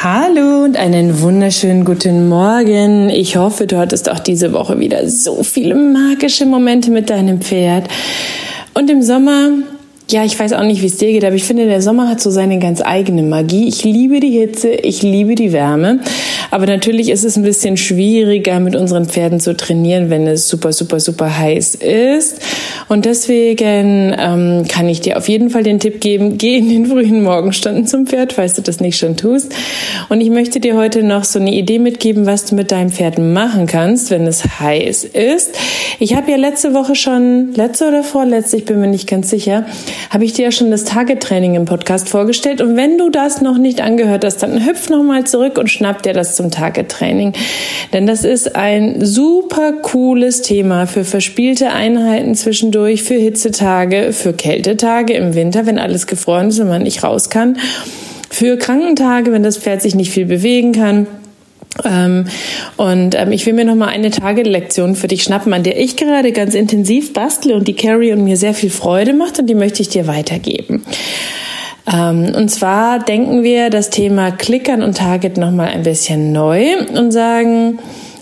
Hallo und einen wunderschönen guten Morgen. Ich hoffe, du hattest auch diese Woche wieder so viele magische Momente mit deinem Pferd. Und im Sommer ja, ich weiß auch nicht, wie es dir geht, aber ich finde, der Sommer hat so seine ganz eigene Magie. Ich liebe die Hitze, ich liebe die Wärme. Aber natürlich ist es ein bisschen schwieriger, mit unseren Pferden zu trainieren, wenn es super, super, super heiß ist. Und deswegen ähm, kann ich dir auf jeden Fall den Tipp geben, geh in den frühen Morgenstunden zum Pferd, falls du das nicht schon tust. Und ich möchte dir heute noch so eine Idee mitgeben, was du mit deinem Pferd machen kannst, wenn es heiß ist. Ich habe ja letzte Woche schon, letzte oder vorletzte, ich bin mir nicht ganz sicher, habe ich dir ja schon das Target-Training im Podcast vorgestellt. Und wenn du das noch nicht angehört hast, dann hüpf nochmal zurück und schnapp dir das zum Target-Training. Denn das ist ein super cooles Thema für verspielte Einheiten zwischendurch, für Hitzetage, für Kältetage im Winter, wenn alles gefroren ist und man nicht raus kann. Für Krankentage, wenn das Pferd sich nicht viel bewegen kann ähm, und ähm, ich will mir noch mal eine Tagelektion für dich schnappen, an der ich gerade ganz intensiv bastle und die Carrie und mir sehr viel Freude macht und die möchte ich dir weitergeben. Ähm, und zwar denken wir das Thema Klickern und Target noch mal ein bisschen neu und sagen,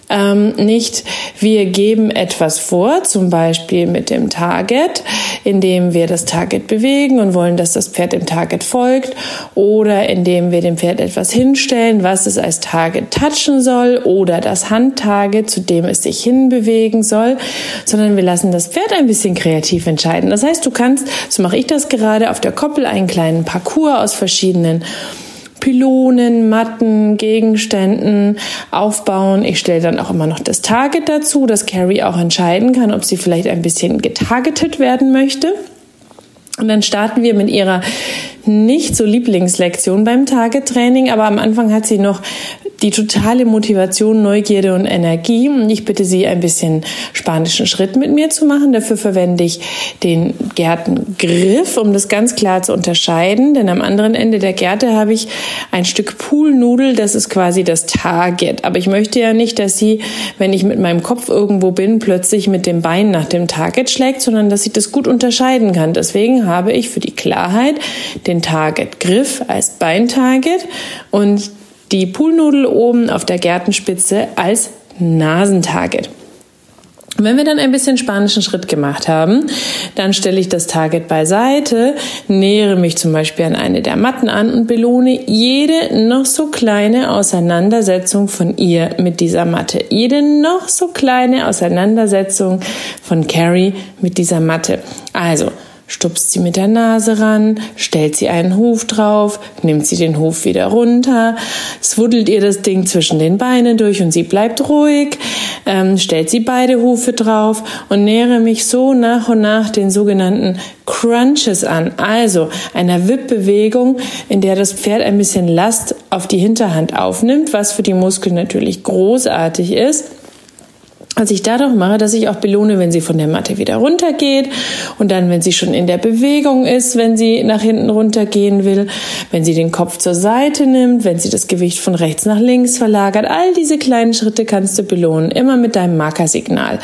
ähm, nicht, wir geben etwas vor, zum Beispiel mit dem Target, indem wir das Target bewegen und wollen, dass das Pferd dem Target folgt, oder indem wir dem Pferd etwas hinstellen, was es als Target touchen soll, oder das Handtarget, zu dem es sich hinbewegen soll, sondern wir lassen das Pferd ein bisschen kreativ entscheiden. Das heißt, du kannst, so mache ich das gerade, auf der Koppel einen kleinen Parcours aus verschiedenen Pylonen, Matten, Gegenständen aufbauen. Ich stelle dann auch immer noch das Target dazu, dass Carrie auch entscheiden kann, ob sie vielleicht ein bisschen getargetet werden möchte. Und dann starten wir mit ihrer nicht so Lieblingslektion beim Target-Training, aber am Anfang hat sie noch die totale Motivation, Neugierde und Energie. Und ich bitte Sie, ein bisschen spanischen Schritt mit mir zu machen. Dafür verwende ich den Gärtengriff, um das ganz klar zu unterscheiden. Denn am anderen Ende der Gärte habe ich ein Stück Poolnudel, das ist quasi das Target. Aber ich möchte ja nicht, dass sie, wenn ich mit meinem Kopf irgendwo bin, plötzlich mit dem Bein nach dem Target schlägt, sondern dass sie das gut unterscheiden kann. Deswegen habe ich für die Klarheit den Target-Griff als Beintarget und die Poolnudel oben auf der Gärtenspitze als Nasentarget. Wenn wir dann ein bisschen spanischen Schritt gemacht haben, dann stelle ich das Target beiseite, nähere mich zum Beispiel an eine der Matten an und belohne jede noch so kleine Auseinandersetzung von ihr mit dieser Matte. Jede noch so kleine Auseinandersetzung von Carrie mit dieser Matte. Also, stupst sie mit der Nase ran, stellt sie einen Huf drauf, nimmt sie den Huf wieder runter, swuddelt ihr das Ding zwischen den Beinen durch und sie bleibt ruhig, ähm, stellt sie beide Hufe drauf und nähere mich so nach und nach den sogenannten Crunches an, also einer Wippbewegung, in der das Pferd ein bisschen Last auf die Hinterhand aufnimmt, was für die Muskeln natürlich großartig ist was ich dadurch mache, dass ich auch belohne, wenn sie von der Matte wieder runtergeht und dann, wenn sie schon in der Bewegung ist, wenn sie nach hinten runtergehen will, wenn sie den Kopf zur Seite nimmt, wenn sie das Gewicht von rechts nach links verlagert. All diese kleinen Schritte kannst du belohnen, immer mit deinem Markersignal.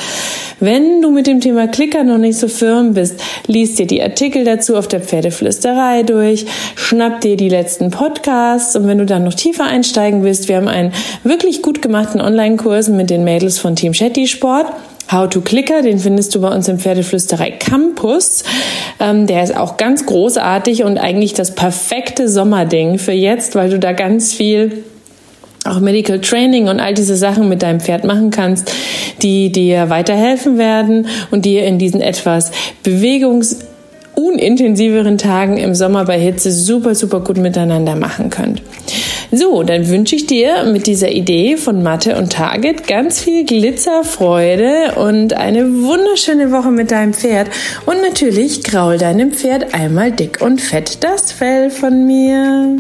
Wenn du mit dem Thema Klicker noch nicht so firm bist, liest dir die Artikel dazu auf der Pferdeflüsterei durch, schnapp dir die letzten Podcasts und wenn du dann noch tiefer einsteigen willst, wir haben einen wirklich gut gemachten Online-Kurs mit den Mädels von Team Shetty Sport. How to Clicker, den findest du bei uns im Pferdeflüsterei Campus. Ähm, der ist auch ganz großartig und eigentlich das perfekte Sommerding für jetzt, weil du da ganz viel auch Medical Training und all diese Sachen mit deinem Pferd machen kannst, die dir weiterhelfen werden und dir in diesen etwas bewegungs unintensiveren Tagen im Sommer bei Hitze super, super gut miteinander machen könnt. So, dann wünsche ich dir mit dieser Idee von Mathe und Target ganz viel Glitzerfreude und eine wunderschöne Woche mit deinem Pferd. Und natürlich graul deinem Pferd einmal dick und fett das Fell von mir.